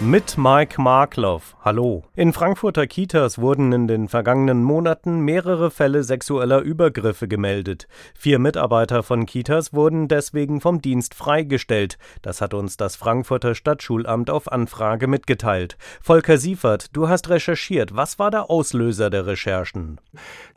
Mit Mike Markloff. Hallo. In Frankfurter Kitas wurden in den vergangenen Monaten mehrere Fälle sexueller Übergriffe gemeldet. Vier Mitarbeiter von Kitas wurden deswegen vom Dienst freigestellt. Das hat uns das Frankfurter Stadtschulamt auf Anfrage mitgeteilt. Volker Siefert, du hast recherchiert. Was war der Auslöser der Recherchen?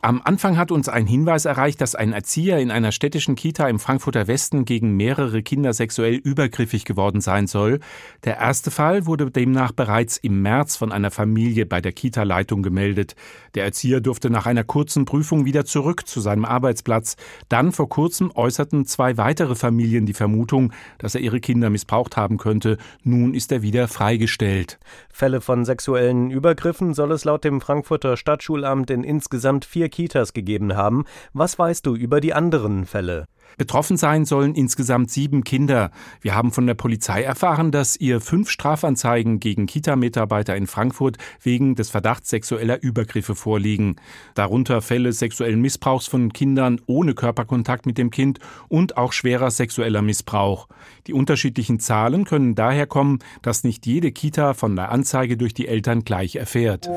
Am Anfang hat uns ein Hinweis erreicht, dass ein Erzieher in einer städtischen Kita im Frankfurter Westen gegen mehrere Kinder sexuell übergriffig geworden sein soll. Der erste Fall wurde demnach bereits im März von einer Familie bei der Kita-Leitung gemeldet. Der Erzieher durfte nach einer kurzen Prüfung wieder zurück zu seinem Arbeitsplatz. Dann vor kurzem äußerten zwei weitere Familien die Vermutung, dass er ihre Kinder missbraucht haben könnte. Nun ist er wieder freigestellt. Fälle von sexuellen Übergriffen soll es laut dem Frankfurter Stadtschulamt in insgesamt vier Kitas gegeben haben. Was weißt du über die anderen Fälle? Betroffen sein sollen insgesamt sieben Kinder. Wir haben von der Polizei erfahren, dass ihr fünf Strafanzeigen gegen Kita-Mitarbeiter in Frankfurt wegen des Verdachts sexueller Übergriffe vorliegen. Darunter Fälle sexuellen Missbrauchs von Kindern ohne Körperkontakt mit dem Kind und auch schwerer sexueller Missbrauch. Die unterschiedlichen Zahlen können daher kommen, dass nicht jede Kita von der Anzeige durch die Eltern gleich erfährt.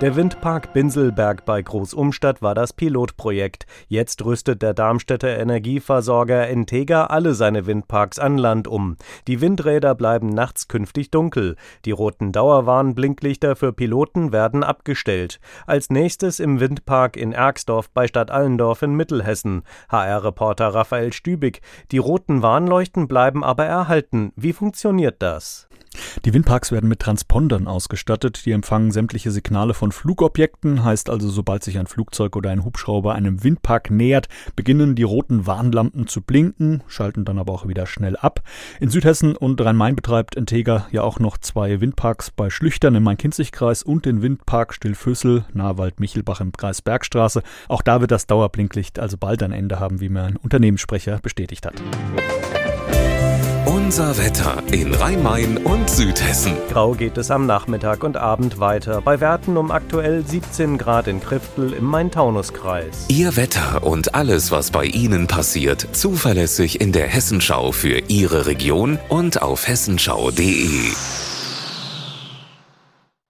Der Windpark Binselberg bei Großumstadt war das Pilotprojekt. Jetzt rüstet der Darmstädter Energieversorger Integra alle seine Windparks an Land um. Die Windräder bleiben nachts künftig dunkel. Die roten Dauerwarnblinklichter für Piloten werden abgestellt. Als nächstes im Windpark in Ergsdorf bei Stadt Allendorf in Mittelhessen. HR-Reporter Raphael Stübig. Die roten Warnleuchten bleiben aber erhalten. Wie funktioniert das? Die Windparks werden mit Transpondern ausgestattet, die empfangen sämtliche Signale von Flugobjekten, heißt also, sobald sich ein Flugzeug oder ein Hubschrauber einem Windpark nähert, beginnen die roten Warnlampen zu blinken, schalten dann aber auch wieder schnell ab. In Südhessen und Rhein-Main betreibt Integra ja auch noch zwei Windparks bei Schlüchtern im Main-Kinzig-Kreis und den Windpark Stillfüssel nahe Wald-Michelbach im Kreis Bergstraße. Auch da wird das Dauerblinklicht also bald ein Ende haben, wie mir ein Unternehmenssprecher bestätigt hat. Unser Wetter in Rhein-Main und Südhessen. Grau geht es am Nachmittag und Abend weiter. Bei Werten um aktuell 17 Grad in Kriftel im Main-Taunus-Kreis. Ihr Wetter und alles, was bei Ihnen passiert, zuverlässig in der Hessenschau für Ihre Region und auf hessenschau.de.